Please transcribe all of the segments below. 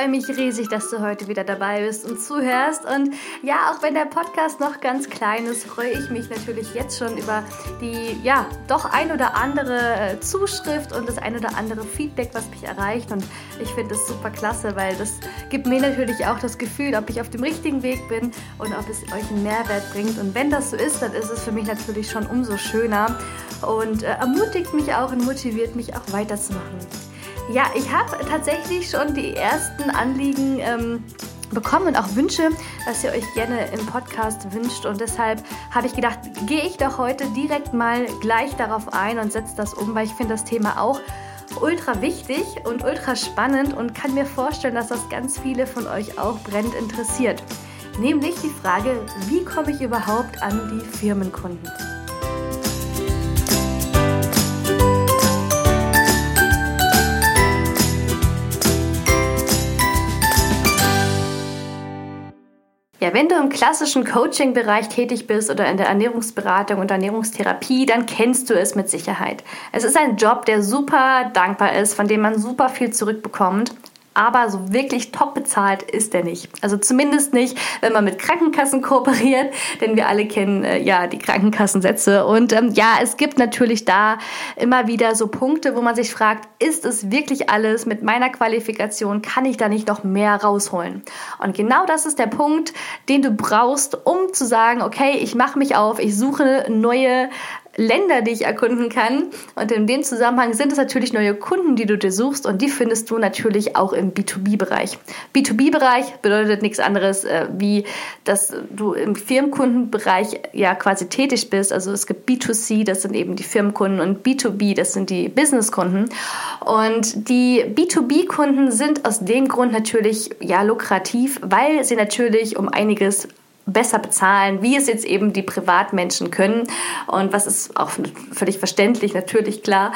freue mich riesig, dass du heute wieder dabei bist und zuhörst. Und ja, auch wenn der Podcast noch ganz klein ist, freue ich mich natürlich jetzt schon über die, ja, doch ein oder andere äh, Zuschrift und das ein oder andere Feedback, was mich erreicht. Und ich finde das super klasse, weil das gibt mir natürlich auch das Gefühl, ob ich auf dem richtigen Weg bin und ob es euch einen Mehrwert bringt. Und wenn das so ist, dann ist es für mich natürlich schon umso schöner und äh, ermutigt mich auch und motiviert mich auch weiterzumachen. Ja, ich habe tatsächlich schon die ersten Anliegen ähm, bekommen und auch Wünsche, was ihr euch gerne im Podcast wünscht. Und deshalb habe ich gedacht, gehe ich doch heute direkt mal gleich darauf ein und setze das um, weil ich finde das Thema auch ultra wichtig und ultra spannend und kann mir vorstellen, dass das ganz viele von euch auch brennend interessiert. Nämlich die Frage, wie komme ich überhaupt an die Firmenkunden? Wenn du im klassischen Coaching-Bereich tätig bist oder in der Ernährungsberatung und Ernährungstherapie, dann kennst du es mit Sicherheit. Es ist ein Job, der super dankbar ist, von dem man super viel zurückbekommt aber so wirklich top bezahlt ist er nicht. Also zumindest nicht, wenn man mit Krankenkassen kooperiert, denn wir alle kennen äh, ja die Krankenkassensätze. Und ähm, ja, es gibt natürlich da immer wieder so Punkte, wo man sich fragt, ist es wirklich alles mit meiner Qualifikation? Kann ich da nicht noch mehr rausholen? Und genau das ist der Punkt, den du brauchst, um zu sagen, okay, ich mache mich auf, ich suche neue Länder, die ich erkunden kann. Und in dem Zusammenhang sind es natürlich neue Kunden, die du dir suchst und die findest du natürlich auch im B2B-Bereich. B2B-Bereich bedeutet nichts anderes, äh, wie dass du im Firmenkundenbereich ja quasi tätig bist. Also es gibt B2C, das sind eben die Firmenkunden und B2B, das sind die Businesskunden. Und die B2B-Kunden sind aus dem Grund natürlich ja lukrativ, weil sie natürlich um einiges besser bezahlen, wie es jetzt eben die Privatmenschen können. Und was ist auch völlig verständlich, natürlich klar.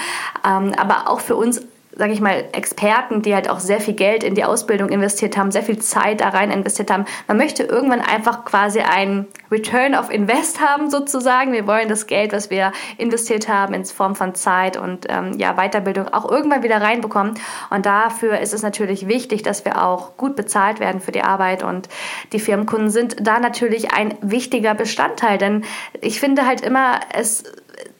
Ähm, aber auch für uns sage ich mal, Experten, die halt auch sehr viel Geld in die Ausbildung investiert haben, sehr viel Zeit da rein investiert haben. Man möchte irgendwann einfach quasi einen Return of Invest haben sozusagen. Wir wollen das Geld, was wir investiert haben, in Form von Zeit und ähm, ja, Weiterbildung auch irgendwann wieder reinbekommen. Und dafür ist es natürlich wichtig, dass wir auch gut bezahlt werden für die Arbeit. Und die Firmenkunden sind da natürlich ein wichtiger Bestandteil. Denn ich finde halt immer, es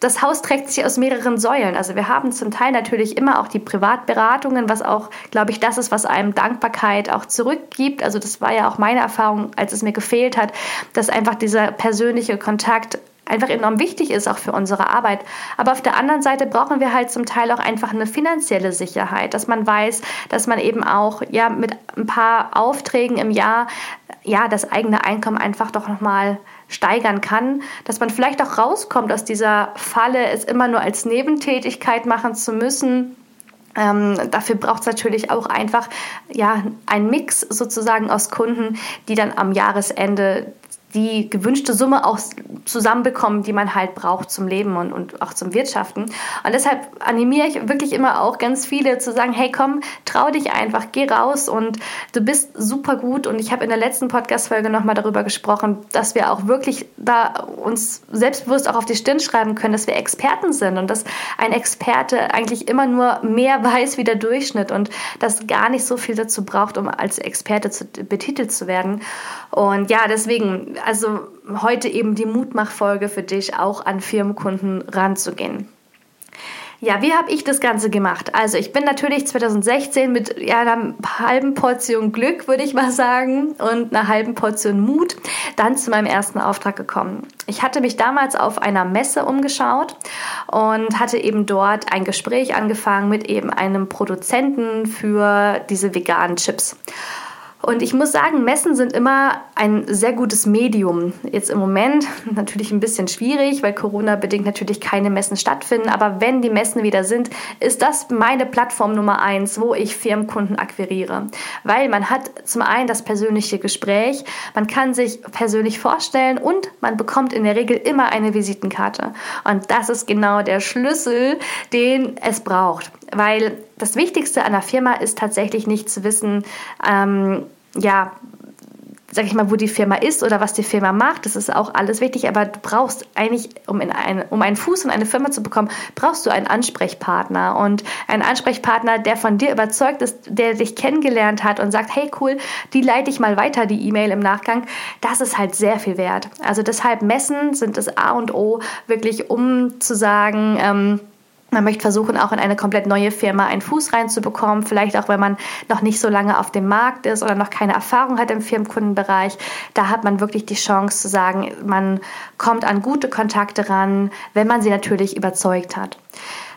das Haus trägt sich aus mehreren Säulen. Also wir haben zum Teil natürlich immer auch die Privatberatungen, was auch, glaube ich, das ist, was einem Dankbarkeit auch zurückgibt. Also das war ja auch meine Erfahrung, als es mir gefehlt hat, dass einfach dieser persönliche Kontakt einfach enorm wichtig ist, auch für unsere Arbeit. Aber auf der anderen Seite brauchen wir halt zum Teil auch einfach eine finanzielle Sicherheit, dass man weiß, dass man eben auch ja mit ein paar Aufträgen im Jahr ja das eigene Einkommen einfach doch nochmal steigern kann, dass man vielleicht auch rauskommt aus dieser Falle, es immer nur als Nebentätigkeit machen zu müssen. Ähm, dafür braucht es natürlich auch einfach ja, einen Mix sozusagen aus Kunden, die dann am Jahresende die gewünschte Summe auch zusammenbekommen, die man halt braucht zum Leben und, und auch zum Wirtschaften. Und deshalb animiere ich wirklich immer auch ganz viele zu sagen, hey komm, trau dich einfach, geh raus und du bist super gut. Und ich habe in der letzten Podcast-Folge nochmal darüber gesprochen, dass wir auch wirklich da uns selbstbewusst auch auf die Stirn schreiben können, dass wir Experten sind und dass ein Experte eigentlich immer nur mehr weiß wie der Durchschnitt und das gar nicht so viel dazu braucht, um als Experte zu, betitelt zu werden. Und ja, deswegen also heute eben die Mutmachfolge für dich, auch an Firmenkunden ranzugehen. Ja, wie habe ich das Ganze gemacht? Also ich bin natürlich 2016 mit ja, einer halben Portion Glück, würde ich mal sagen, und einer halben Portion Mut dann zu meinem ersten Auftrag gekommen. Ich hatte mich damals auf einer Messe umgeschaut und hatte eben dort ein Gespräch angefangen mit eben einem Produzenten für diese veganen Chips. Und ich muss sagen, Messen sind immer ein sehr gutes Medium. Jetzt im Moment natürlich ein bisschen schwierig, weil Corona bedingt natürlich keine Messen stattfinden. Aber wenn die Messen wieder sind, ist das meine Plattform Nummer eins, wo ich Firmenkunden akquiriere. Weil man hat zum einen das persönliche Gespräch, man kann sich persönlich vorstellen und man bekommt in der Regel immer eine Visitenkarte. Und das ist genau der Schlüssel, den es braucht. Weil das Wichtigste an der Firma ist tatsächlich nicht zu wissen, ähm, ja, sag ich mal, wo die Firma ist oder was die Firma macht. Das ist auch alles wichtig, aber du brauchst eigentlich, um, in eine, um einen Fuß in eine Firma zu bekommen, brauchst du einen Ansprechpartner und einen Ansprechpartner, der von dir überzeugt ist, der dich kennengelernt hat und sagt, hey cool, die leite ich mal weiter, die E-Mail im Nachgang. Das ist halt sehr viel wert. Also deshalb Messen sind das A und O, wirklich um zu sagen, ähm, man möchte versuchen, auch in eine komplett neue Firma einen Fuß reinzubekommen, vielleicht auch, wenn man noch nicht so lange auf dem Markt ist oder noch keine Erfahrung hat im Firmenkundenbereich. Da hat man wirklich die Chance zu sagen, man kommt an gute Kontakte ran, wenn man sie natürlich überzeugt hat.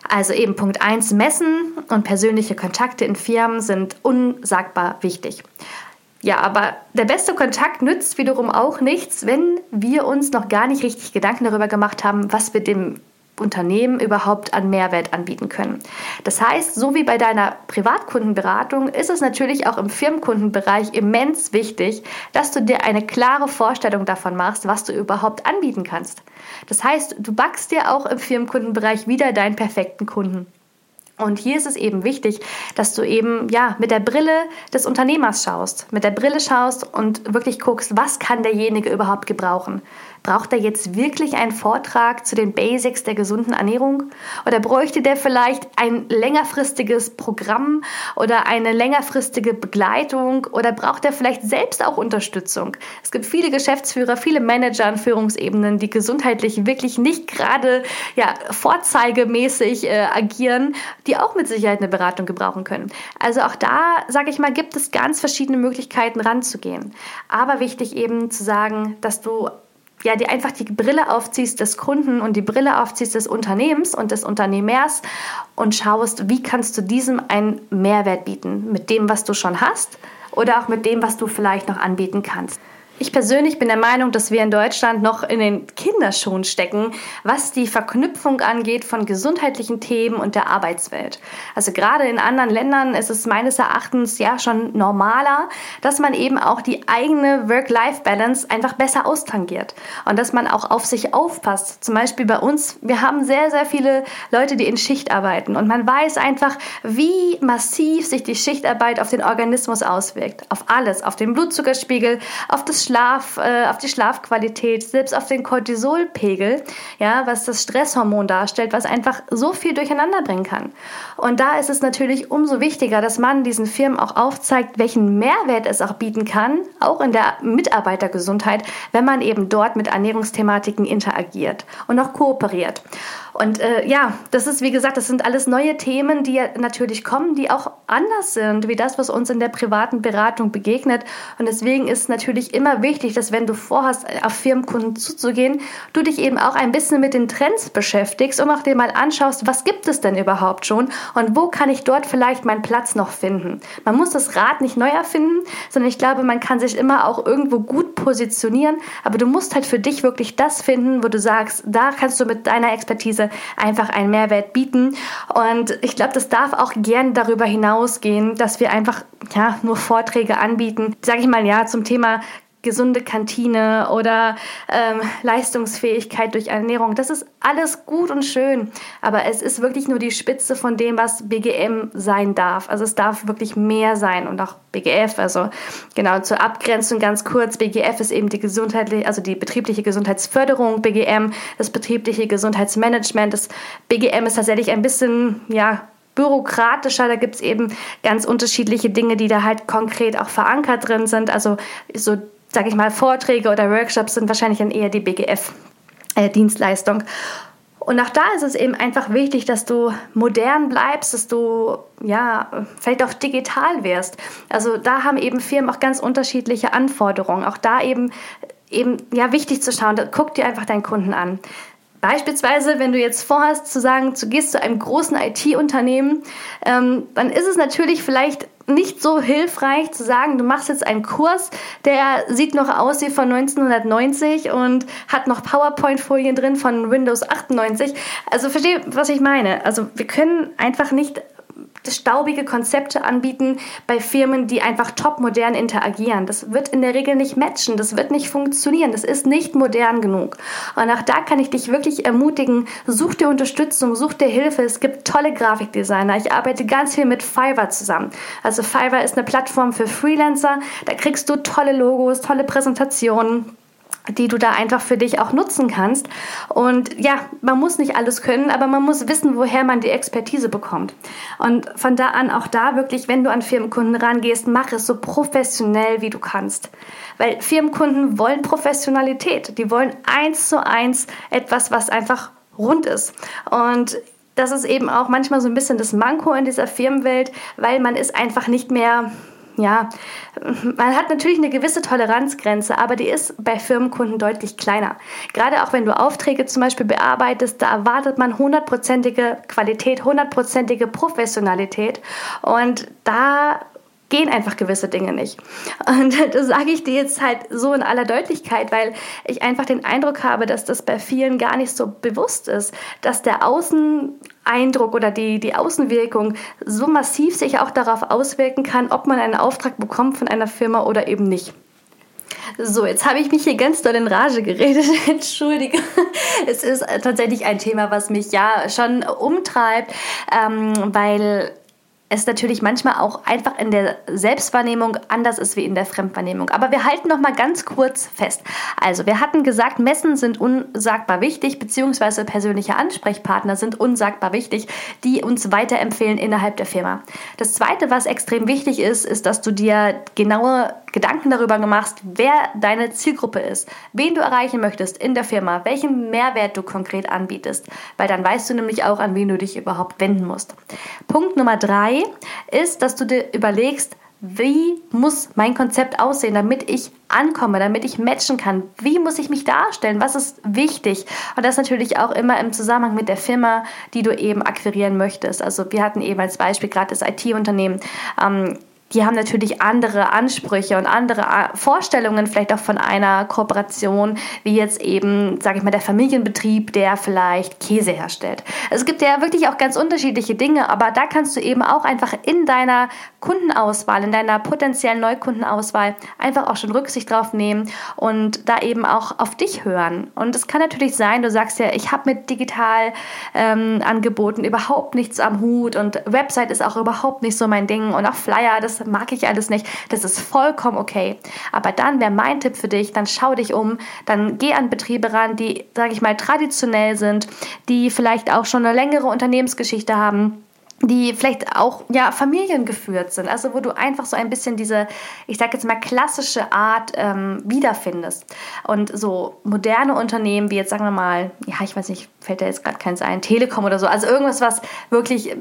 Also eben Punkt 1, Messen und persönliche Kontakte in Firmen sind unsagbar wichtig. Ja, aber der beste Kontakt nützt wiederum auch nichts, wenn wir uns noch gar nicht richtig Gedanken darüber gemacht haben, was wir dem Unternehmen überhaupt an Mehrwert anbieten können. Das heißt, so wie bei deiner Privatkundenberatung ist es natürlich auch im Firmenkundenbereich immens wichtig, dass du dir eine klare Vorstellung davon machst, was du überhaupt anbieten kannst. Das heißt, du backst dir auch im Firmenkundenbereich wieder deinen perfekten Kunden. Und hier ist es eben wichtig, dass du eben ja mit der Brille des Unternehmers schaust, mit der Brille schaust und wirklich guckst, was kann derjenige überhaupt gebrauchen. Braucht er jetzt wirklich einen Vortrag zu den Basics der gesunden Ernährung? Oder bräuchte der vielleicht ein längerfristiges Programm oder eine längerfristige Begleitung? Oder braucht er vielleicht selbst auch Unterstützung? Es gibt viele Geschäftsführer, viele Manager an Führungsebenen, die gesundheitlich wirklich nicht gerade ja, vorzeigemäßig äh, agieren, die auch mit Sicherheit eine Beratung gebrauchen können. Also auch da, sage ich mal, gibt es ganz verschiedene Möglichkeiten ranzugehen. Aber wichtig eben zu sagen, dass du ja, die einfach die Brille aufziehst des Kunden und die Brille aufziehst des Unternehmens und des Unternehmers und schaust, wie kannst du diesem einen Mehrwert bieten mit dem, was du schon hast oder auch mit dem, was du vielleicht noch anbieten kannst. Ich persönlich bin der Meinung, dass wir in Deutschland noch in den Kinderschuhen stecken, was die Verknüpfung angeht von gesundheitlichen Themen und der Arbeitswelt. Also gerade in anderen Ländern ist es meines Erachtens ja schon normaler, dass man eben auch die eigene Work-Life-Balance einfach besser austangiert und dass man auch auf sich aufpasst. Zum Beispiel bei uns, wir haben sehr, sehr viele Leute, die in Schicht arbeiten und man weiß einfach, wie massiv sich die Schichtarbeit auf den Organismus auswirkt. Auf alles, auf den Blutzuckerspiegel, auf das Schlaf, äh, auf die Schlafqualität, selbst auf den Cortisolpegel, ja, was das Stresshormon darstellt, was einfach so viel durcheinander bringen kann. Und da ist es natürlich umso wichtiger, dass man diesen Firmen auch aufzeigt, welchen Mehrwert es auch bieten kann, auch in der Mitarbeitergesundheit, wenn man eben dort mit Ernährungsthematiken interagiert und auch kooperiert. Und äh, ja, das ist wie gesagt, das sind alles neue Themen, die natürlich kommen, die auch anders sind, wie das, was uns in der privaten Beratung begegnet. Und deswegen ist natürlich immer wichtig, dass wenn du vorhast, auf Firmenkunden zuzugehen, du dich eben auch ein bisschen mit den Trends beschäftigst und auch dir mal anschaust, was gibt es denn überhaupt schon und wo kann ich dort vielleicht meinen Platz noch finden. Man muss das Rad nicht neu erfinden, sondern ich glaube, man kann sich immer auch irgendwo gut positionieren, aber du musst halt für dich wirklich das finden, wo du sagst, da kannst du mit deiner Expertise einfach einen Mehrwert bieten. Und ich glaube, das darf auch gern darüber hinausgehen, dass wir einfach ja, nur Vorträge anbieten, sage ich mal, ja, zum Thema gesunde Kantine oder ähm, Leistungsfähigkeit durch Ernährung. Das ist alles gut und schön, aber es ist wirklich nur die Spitze von dem, was BGM sein darf. Also es darf wirklich mehr sein und auch BGF. Also genau zur Abgrenzung ganz kurz: BGF ist eben die gesundheitliche, also die betriebliche Gesundheitsförderung. BGM das betriebliche Gesundheitsmanagement. Das BGM ist tatsächlich ein bisschen ja bürokratischer. Da gibt es eben ganz unterschiedliche Dinge, die da halt konkret auch verankert drin sind. Also so sage ich mal, Vorträge oder Workshops sind wahrscheinlich dann eher die BGF-Dienstleistung. Äh, und auch da ist es eben einfach wichtig, dass du modern bleibst, dass du ja vielleicht auch digital wirst. Also da haben eben Firmen auch ganz unterschiedliche Anforderungen. Auch da eben eben ja wichtig zu schauen. Guck dir einfach deinen Kunden an. Beispielsweise, wenn du jetzt vorhast zu sagen, du gehst zu einem großen IT-Unternehmen, ähm, dann ist es natürlich vielleicht nicht so hilfreich zu sagen, du machst jetzt einen Kurs, der sieht noch aus wie von 1990 und hat noch PowerPoint-Folien drin von Windows 98. Also verstehe, was ich meine. Also wir können einfach nicht staubige Konzepte anbieten bei Firmen, die einfach top modern interagieren. Das wird in der Regel nicht matchen, das wird nicht funktionieren, das ist nicht modern genug. Und auch da kann ich dich wirklich ermutigen, such dir Unterstützung, such dir Hilfe. Es gibt tolle Grafikdesigner. Ich arbeite ganz viel mit Fiverr zusammen. Also Fiverr ist eine Plattform für Freelancer. Da kriegst du tolle Logos, tolle Präsentationen die du da einfach für dich auch nutzen kannst. Und ja, man muss nicht alles können, aber man muss wissen, woher man die Expertise bekommt. Und von da an auch da wirklich, wenn du an Firmenkunden rangehst, mach es so professionell, wie du kannst. Weil Firmenkunden wollen Professionalität. Die wollen eins zu eins etwas, was einfach rund ist. Und das ist eben auch manchmal so ein bisschen das Manko in dieser Firmenwelt, weil man ist einfach nicht mehr ja, man hat natürlich eine gewisse Toleranzgrenze, aber die ist bei Firmenkunden deutlich kleiner. Gerade auch wenn du Aufträge zum Beispiel bearbeitest, da erwartet man hundertprozentige Qualität, hundertprozentige Professionalität und da gehen einfach gewisse Dinge nicht. Und das sage ich dir jetzt halt so in aller Deutlichkeit, weil ich einfach den Eindruck habe, dass das bei vielen gar nicht so bewusst ist, dass der Außeneindruck oder die, die Außenwirkung so massiv sich auch darauf auswirken kann, ob man einen Auftrag bekommt von einer Firma oder eben nicht. So, jetzt habe ich mich hier ganz doll in Rage geredet. Entschuldige. Es ist tatsächlich ein Thema, was mich ja schon umtreibt, ähm, weil es natürlich manchmal auch einfach in der Selbstwahrnehmung anders ist wie in der Fremdwahrnehmung. Aber wir halten noch mal ganz kurz fest. Also, wir hatten gesagt, Messen sind unsagbar wichtig, beziehungsweise persönliche Ansprechpartner sind unsagbar wichtig, die uns weiterempfehlen innerhalb der Firma. Das zweite, was extrem wichtig ist, ist, dass du dir genaue Gedanken darüber machst, wer deine Zielgruppe ist, wen du erreichen möchtest in der Firma, welchen Mehrwert du konkret anbietest, weil dann weißt du nämlich auch, an wen du dich überhaupt wenden musst. Punkt Nummer drei ist, dass du dir überlegst, wie muss mein Konzept aussehen, damit ich ankomme, damit ich matchen kann? Wie muss ich mich darstellen? Was ist wichtig? Und das natürlich auch immer im Zusammenhang mit der Firma, die du eben akquirieren möchtest. Also wir hatten eben als Beispiel gerade das IT-Unternehmen. Ähm, die haben natürlich andere Ansprüche und andere äh, Vorstellungen vielleicht auch von einer Kooperation, wie jetzt eben, sage ich mal, der Familienbetrieb, der vielleicht Käse herstellt. Es gibt ja wirklich auch ganz unterschiedliche Dinge, aber da kannst du eben auch einfach in deiner Kundenauswahl, in deiner potenziellen Neukundenauswahl einfach auch schon Rücksicht drauf nehmen und da eben auch auf dich hören. Und es kann natürlich sein, du sagst ja, ich habe mit digital ähm, Angeboten überhaupt nichts am Hut und Website ist auch überhaupt nicht so mein Ding und auch Flyer, das mag ich alles nicht. Das ist vollkommen okay. Aber dann wäre mein Tipp für dich, dann schau dich um, dann geh an Betriebe ran, die, sage ich mal, traditionell sind, die vielleicht auch schon eine längere Unternehmensgeschichte haben die vielleicht auch ja familiengeführt sind, also wo du einfach so ein bisschen diese, ich sage jetzt mal klassische Art ähm, wiederfindest und so moderne Unternehmen wie jetzt sagen wir mal, ja ich weiß nicht, fällt da jetzt gerade keins ein, Telekom oder so, also irgendwas was wirklich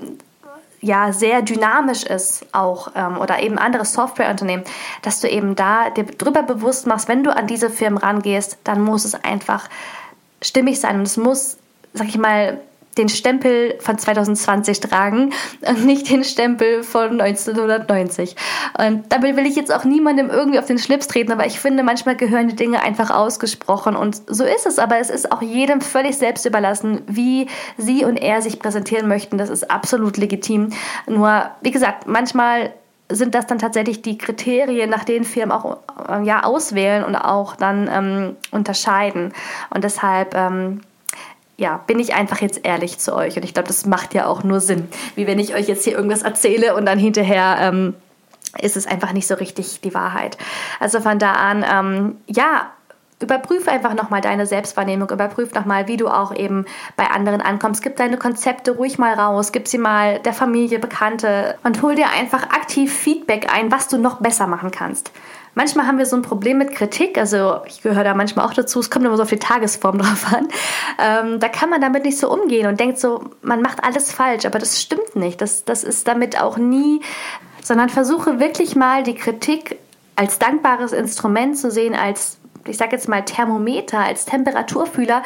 ja sehr dynamisch ist auch ähm, oder eben andere Softwareunternehmen, dass du eben da dir drüber bewusst machst, wenn du an diese Firmen rangehst, dann muss es einfach stimmig sein und es muss, sag ich mal, den Stempel von 2020 tragen und nicht den Stempel von 1990. Und damit will ich jetzt auch niemandem irgendwie auf den Schlips treten, aber ich finde, manchmal gehören die Dinge einfach ausgesprochen und so ist es. Aber es ist auch jedem völlig selbst überlassen, wie sie und er sich präsentieren möchten. Das ist absolut legitim. Nur, wie gesagt, manchmal sind das dann tatsächlich die Kriterien, nach denen Firmen auch äh, ja, auswählen und auch dann ähm, unterscheiden. Und deshalb ähm, ja, bin ich einfach jetzt ehrlich zu euch. Und ich glaube, das macht ja auch nur Sinn. Wie wenn ich euch jetzt hier irgendwas erzähle und dann hinterher ähm, ist es einfach nicht so richtig die Wahrheit. Also von da an, ähm, ja, Überprüfe einfach nochmal deine Selbstwahrnehmung, überprüf nochmal, wie du auch eben bei anderen ankommst. Gib deine Konzepte ruhig mal raus, gib sie mal der Familie, Bekannte und hol dir einfach aktiv Feedback ein, was du noch besser machen kannst. Manchmal haben wir so ein Problem mit Kritik, also ich gehöre da manchmal auch dazu, es kommt immer so auf die Tagesform drauf an. Ähm, da kann man damit nicht so umgehen und denkt so, man macht alles falsch, aber das stimmt nicht. Das, das ist damit auch nie, sondern versuche wirklich mal die Kritik als dankbares Instrument zu sehen, als, ich sage jetzt mal, Thermometer, als Temperaturfühler,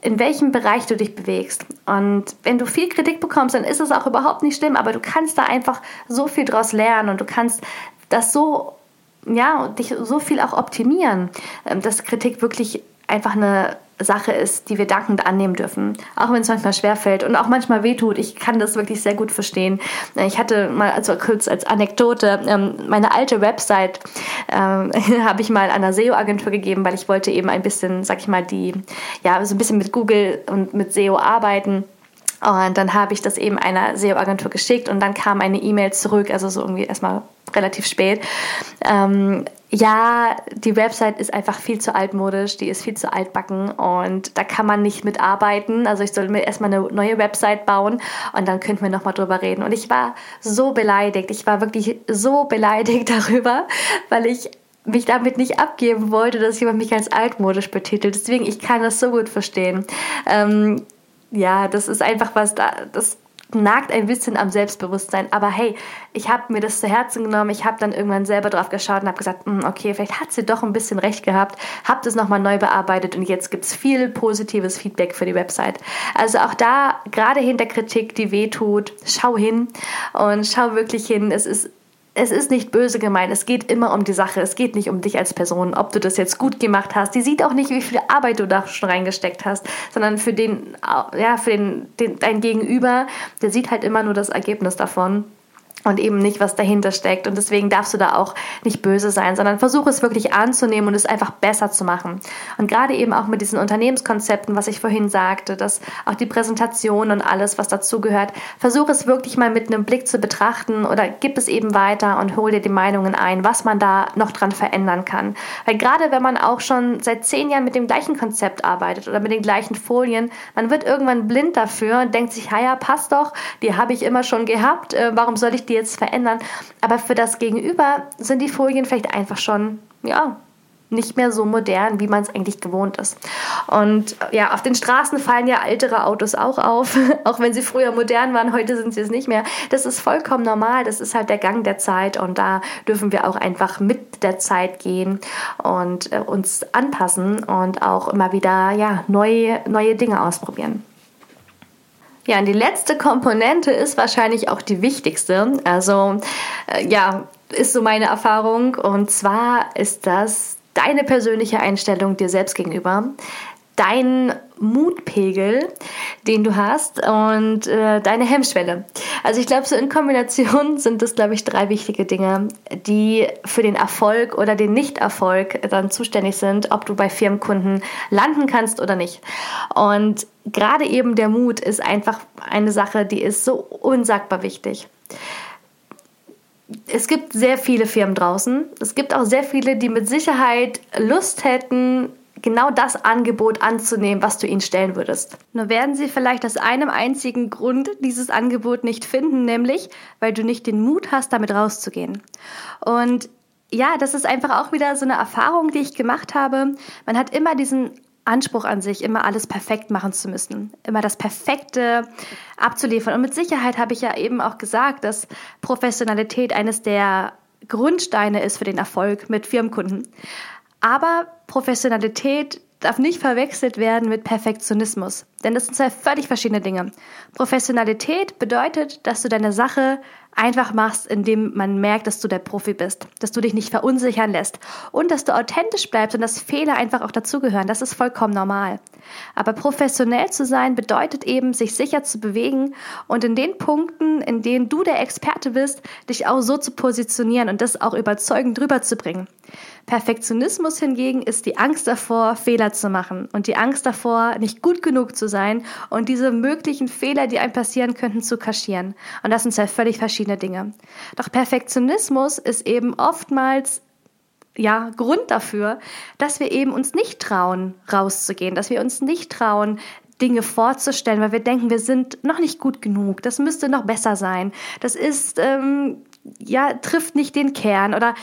in welchem Bereich du dich bewegst. Und wenn du viel Kritik bekommst, dann ist es auch überhaupt nicht schlimm, aber du kannst da einfach so viel draus lernen und du kannst das so ja, dich so viel auch optimieren, ähm, dass Kritik wirklich einfach eine Sache ist, die wir dankend annehmen dürfen. Auch wenn es manchmal schwerfällt und auch manchmal wehtut. Ich kann das wirklich sehr gut verstehen. Ich hatte mal, also kurz als Anekdote, ähm, meine alte Website ähm, habe ich mal einer SEO-Agentur gegeben, weil ich wollte eben ein bisschen, sag ich mal, die, ja, so ein bisschen mit Google und mit SEO arbeiten. Und dann habe ich das eben einer SEO-Agentur geschickt und dann kam eine E-Mail zurück, also so irgendwie erstmal relativ spät. Ähm, ja, die Website ist einfach viel zu altmodisch, die ist viel zu altbacken und da kann man nicht mitarbeiten. Also ich soll mir erstmal eine neue Website bauen und dann könnten wir nochmal drüber reden. Und ich war so beleidigt, ich war wirklich so beleidigt darüber, weil ich mich damit nicht abgeben wollte, dass jemand mich als altmodisch betitelt. Deswegen, ich kann das so gut verstehen. Ähm, ja, das ist einfach was, da, das nagt ein bisschen am Selbstbewusstsein. Aber hey, ich habe mir das zu Herzen genommen. Ich habe dann irgendwann selber drauf geschaut und habe gesagt, hm, okay, vielleicht hat sie doch ein bisschen recht gehabt. Habe das nochmal neu bearbeitet und jetzt gibt es viel positives Feedback für die Website. Also auch da, gerade hinter Kritik, die weh tut, schau hin und schau wirklich hin. Es ist es ist nicht böse gemeint, es geht immer um die Sache, es geht nicht um dich als Person, ob du das jetzt gut gemacht hast. Die sieht auch nicht, wie viel Arbeit du da schon reingesteckt hast, sondern für den, ja, für den, den dein Gegenüber, der sieht halt immer nur das Ergebnis davon und eben nicht, was dahinter steckt. Und deswegen darfst du da auch nicht böse sein, sondern versuche es wirklich anzunehmen und es einfach besser zu machen. Und gerade eben auch mit diesen Unternehmenskonzepten, was ich vorhin sagte, dass auch die Präsentation und alles, was dazugehört, versuche es wirklich mal mit einem Blick zu betrachten oder gib es eben weiter und hol dir die Meinungen ein, was man da noch dran verändern kann. Weil gerade wenn man auch schon seit zehn Jahren mit dem gleichen Konzept arbeitet oder mit den gleichen Folien, man wird irgendwann blind dafür und denkt sich, ja, passt doch, die habe ich immer schon gehabt, äh, warum soll ich die jetzt verändern. Aber für das Gegenüber sind die Folien vielleicht einfach schon, ja, nicht mehr so modern, wie man es eigentlich gewohnt ist. Und ja, auf den Straßen fallen ja ältere Autos auch auf, auch wenn sie früher modern waren, heute sind sie es nicht mehr. Das ist vollkommen normal, das ist halt der Gang der Zeit und da dürfen wir auch einfach mit der Zeit gehen und äh, uns anpassen und auch immer wieder ja, neue, neue Dinge ausprobieren. Ja, und die letzte Komponente ist wahrscheinlich auch die wichtigste. Also äh, ja, ist so meine Erfahrung. Und zwar ist das deine persönliche Einstellung dir selbst gegenüber, dein Mutpegel, den du hast und äh, deine Hemmschwelle. Also ich glaube, so in Kombination sind das, glaube ich, drei wichtige Dinge, die für den Erfolg oder den Nichterfolg dann zuständig sind, ob du bei Firmenkunden landen kannst oder nicht. Und gerade eben der Mut ist einfach eine Sache, die ist so unsagbar wichtig es gibt sehr viele Firmen draußen. Es gibt auch sehr viele, die mit Sicherheit Lust hätten, genau das Angebot anzunehmen, was du ihnen stellen würdest. Nur werden sie vielleicht aus einem einzigen Grund dieses Angebot nicht finden, nämlich weil du nicht den Mut hast, damit rauszugehen. Und ja, das ist einfach auch wieder so eine Erfahrung, die ich gemacht habe. Man hat immer diesen Anspruch an sich, immer alles perfekt machen zu müssen, immer das Perfekte abzuliefern. Und mit Sicherheit habe ich ja eben auch gesagt, dass Professionalität eines der Grundsteine ist für den Erfolg mit Firmenkunden. Aber Professionalität darf nicht verwechselt werden mit Perfektionismus, denn das sind zwei völlig verschiedene Dinge. Professionalität bedeutet, dass du deine Sache einfach machst, indem man merkt, dass du der Profi bist, dass du dich nicht verunsichern lässt und dass du authentisch bleibst und dass Fehler einfach auch dazugehören. Das ist vollkommen normal. Aber professionell zu sein bedeutet eben, sich sicher zu bewegen und in den Punkten, in denen du der Experte bist, dich auch so zu positionieren und das auch überzeugend drüber zu bringen. Perfektionismus hingegen ist die Angst davor, Fehler zu machen und die Angst davor, nicht gut genug zu sein und diese möglichen Fehler, die einem passieren könnten, zu kaschieren. Und das sind zwei völlig verschiedene Dinge. Doch Perfektionismus ist eben oftmals ja, Grund dafür, dass wir eben uns nicht trauen, rauszugehen, dass wir uns nicht trauen, Dinge vorzustellen, weil wir denken, wir sind noch nicht gut genug, das müsste noch besser sein, das ist, ähm, ja, trifft nicht den Kern. Oder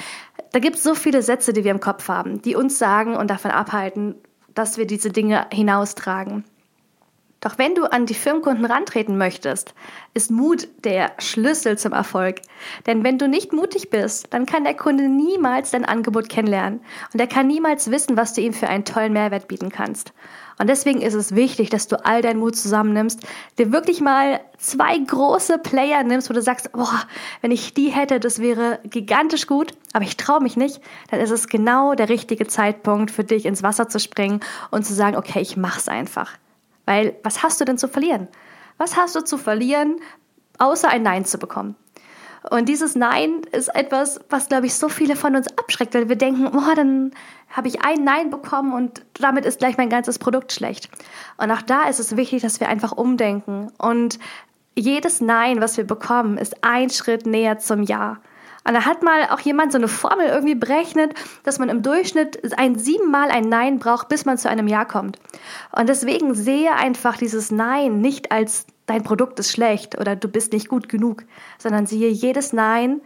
da gibt es so viele Sätze, die wir im Kopf haben, die uns sagen und davon abhalten, dass wir diese Dinge hinaustragen. Doch wenn du an die Firmenkunden rantreten möchtest, ist Mut der Schlüssel zum Erfolg. Denn wenn du nicht mutig bist, dann kann der Kunde niemals dein Angebot kennenlernen und er kann niemals wissen, was du ihm für einen tollen Mehrwert bieten kannst. Und deswegen ist es wichtig, dass du all deinen Mut zusammennimmst, dir wirklich mal zwei große Player nimmst, wo du sagst, boah, wenn ich die hätte, das wäre gigantisch gut, aber ich traue mich nicht, dann ist es genau der richtige Zeitpunkt für dich ins Wasser zu springen und zu sagen, okay, ich mach's einfach. Weil was hast du denn zu verlieren? Was hast du zu verlieren, außer ein Nein zu bekommen? Und dieses Nein ist etwas, was, glaube ich, so viele von uns abschreckt, weil wir denken, oh, dann habe ich ein Nein bekommen und damit ist gleich mein ganzes Produkt schlecht. Und auch da ist es wichtig, dass wir einfach umdenken. Und jedes Nein, was wir bekommen, ist ein Schritt näher zum Ja. Und da hat mal auch jemand so eine Formel irgendwie berechnet, dass man im Durchschnitt ein siebenmal ein Nein braucht, bis man zu einem Ja kommt. Und deswegen sehe einfach dieses Nein nicht als dein Produkt ist schlecht oder du bist nicht gut genug, sondern siehe jedes Nein,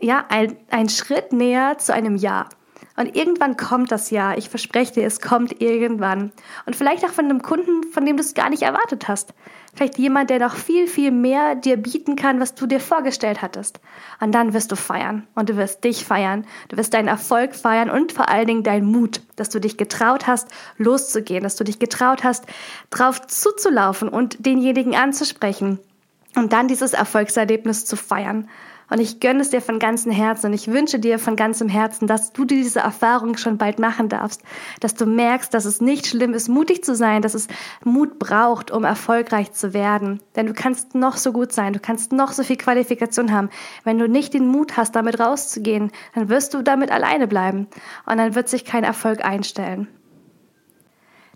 ja, ein, ein Schritt näher zu einem Ja. Und irgendwann kommt das Ja. Ich verspreche dir, es kommt irgendwann. Und vielleicht auch von einem Kunden, von dem du es gar nicht erwartet hast. Vielleicht jemand, der noch viel, viel mehr dir bieten kann, was du dir vorgestellt hattest. Und dann wirst du feiern. Und du wirst dich feiern. Du wirst deinen Erfolg feiern und vor allen Dingen deinen Mut, dass du dich getraut hast, loszugehen, dass du dich getraut hast, drauf zuzulaufen und denjenigen anzusprechen. Und dann dieses Erfolgserlebnis zu feiern. Und ich gönne es dir von ganzem Herzen und ich wünsche dir von ganzem Herzen, dass du diese Erfahrung schon bald machen darfst, dass du merkst, dass es nicht schlimm ist, mutig zu sein, dass es Mut braucht, um erfolgreich zu werden. Denn du kannst noch so gut sein, du kannst noch so viel Qualifikation haben. Wenn du nicht den Mut hast, damit rauszugehen, dann wirst du damit alleine bleiben und dann wird sich kein Erfolg einstellen.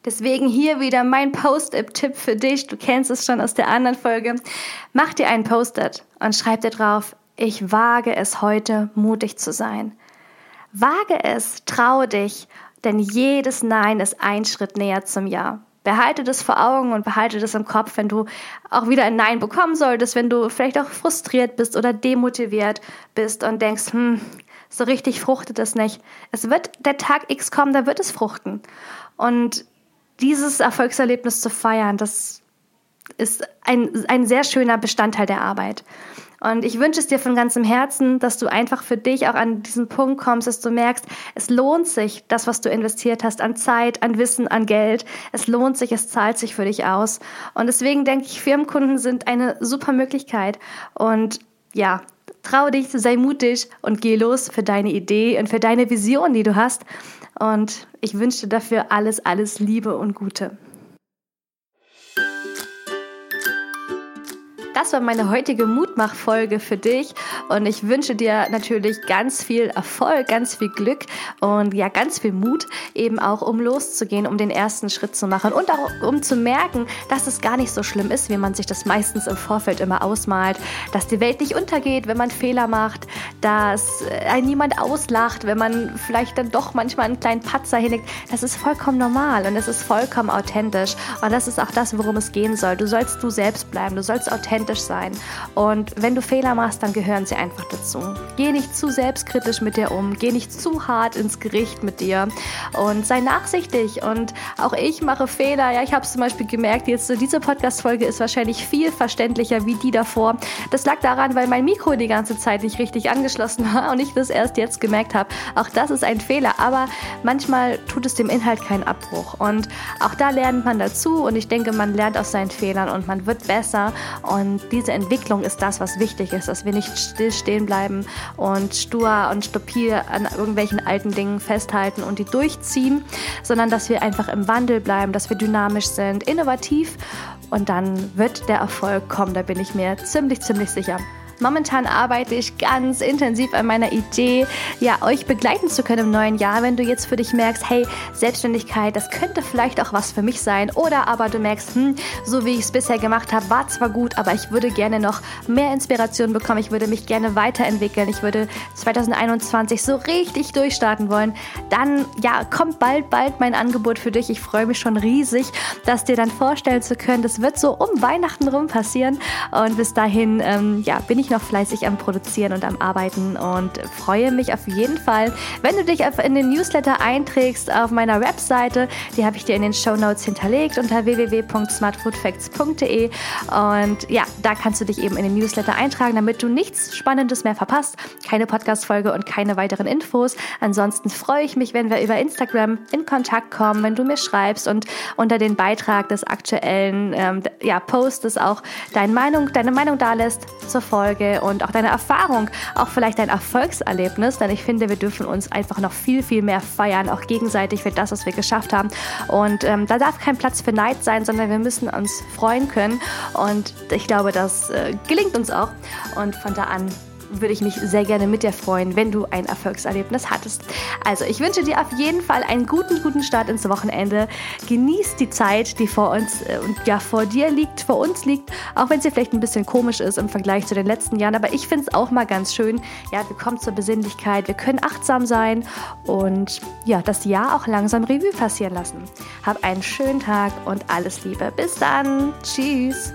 Deswegen hier wieder mein Post-it-Tipp für dich. Du kennst es schon aus der anderen Folge. Mach dir einen Post-it und schreib dir drauf, ich wage es heute, mutig zu sein. Wage es, traue dich, denn jedes Nein ist ein Schritt näher zum Ja. Behalte das vor Augen und behalte das im Kopf, wenn du auch wieder ein Nein bekommen solltest, wenn du vielleicht auch frustriert bist oder demotiviert bist und denkst, hm, so richtig fruchtet es nicht. Es wird der Tag X kommen, da wird es fruchten. Und dieses Erfolgserlebnis zu feiern, das ist ein, ein sehr schöner Bestandteil der Arbeit. Und ich wünsche es dir von ganzem Herzen, dass du einfach für dich auch an diesen Punkt kommst, dass du merkst, es lohnt sich, das, was du investiert hast, an Zeit, an Wissen, an Geld. Es lohnt sich, es zahlt sich für dich aus. Und deswegen denke ich, Firmenkunden sind eine super Möglichkeit. Und ja, trau dich, sei mutig und geh los für deine Idee und für deine Vision, die du hast. Und ich wünsche dir dafür alles, alles Liebe und Gute. Das war meine heutige Mutmachfolge für dich und ich wünsche dir natürlich ganz viel Erfolg, ganz viel Glück und ja, ganz viel Mut, eben auch um loszugehen, um den ersten Schritt zu machen und auch um zu merken, dass es gar nicht so schlimm ist, wie man sich das meistens im Vorfeld immer ausmalt, dass die Welt nicht untergeht, wenn man Fehler macht, dass ein niemand auslacht, wenn man vielleicht dann doch manchmal einen kleinen Patzer hinlegt. Das ist vollkommen normal und es ist vollkommen authentisch und das ist auch das, worum es gehen soll. Du sollst du selbst bleiben, du sollst authentisch authentisch sein. Und wenn du Fehler machst, dann gehören sie einfach dazu. Geh nicht zu selbstkritisch mit dir um, geh nicht zu hart ins Gericht mit dir und sei nachsichtig. Und auch ich mache Fehler. Ja, ich habe es zum Beispiel gemerkt, jetzt so diese Podcast-Folge ist wahrscheinlich viel verständlicher wie die davor. Das lag daran, weil mein Mikro die ganze Zeit nicht richtig angeschlossen war und ich das erst jetzt gemerkt habe. Auch das ist ein Fehler, aber manchmal tut es dem Inhalt keinen Abbruch. Und auch da lernt man dazu und ich denke, man lernt aus seinen Fehlern und man wird besser. Und und diese Entwicklung ist das, was wichtig ist, dass wir nicht still stehen bleiben und stur und stupide an irgendwelchen alten Dingen festhalten und die durchziehen, sondern dass wir einfach im Wandel bleiben, dass wir dynamisch sind, innovativ und dann wird der Erfolg kommen, da bin ich mir ziemlich, ziemlich sicher. Momentan arbeite ich ganz intensiv an meiner Idee, ja, euch begleiten zu können im neuen Jahr, wenn du jetzt für dich merkst, hey, Selbstständigkeit, das könnte vielleicht auch was für mich sein. Oder aber du merkst, hm, so wie ich es bisher gemacht habe, war zwar gut, aber ich würde gerne noch mehr Inspiration bekommen. Ich würde mich gerne weiterentwickeln. Ich würde 2021 so richtig durchstarten wollen. Dann, ja, kommt bald, bald mein Angebot für dich. Ich freue mich schon riesig, das dir dann vorstellen zu können. Das wird so um Weihnachten rum passieren. Und bis dahin, ähm, ja, bin ich noch fleißig am Produzieren und am Arbeiten und freue mich auf jeden Fall, wenn du dich in den Newsletter einträgst auf meiner Webseite. Die habe ich dir in den Show Notes hinterlegt unter www.smartfoodfacts.de. Und ja, da kannst du dich eben in den Newsletter eintragen, damit du nichts Spannendes mehr verpasst. Keine Podcast-Folge und keine weiteren Infos. Ansonsten freue ich mich, wenn wir über Instagram in Kontakt kommen, wenn du mir schreibst und unter den Beitrag des aktuellen ähm, ja, Postes auch deine Meinung, deine Meinung da lässt zur Folge und auch deine Erfahrung, auch vielleicht dein Erfolgserlebnis, denn ich finde, wir dürfen uns einfach noch viel, viel mehr feiern, auch gegenseitig für das, was wir geschafft haben. Und ähm, da darf kein Platz für Neid sein, sondern wir müssen uns freuen können. Und ich glaube, das äh, gelingt uns auch. Und von da an würde ich mich sehr gerne mit dir freuen, wenn du ein Erfolgserlebnis hattest. Also, ich wünsche dir auf jeden Fall einen guten, guten Start ins Wochenende. Genieß die Zeit, die vor uns äh, und ja vor dir liegt, vor uns liegt, auch wenn sie vielleicht ein bisschen komisch ist im Vergleich zu den letzten Jahren. Aber ich finde es auch mal ganz schön. Ja, wir kommen zur Besinnlichkeit, wir können achtsam sein und ja, das Jahr auch langsam Revue passieren lassen. Hab einen schönen Tag und alles Liebe. Bis dann. Tschüss.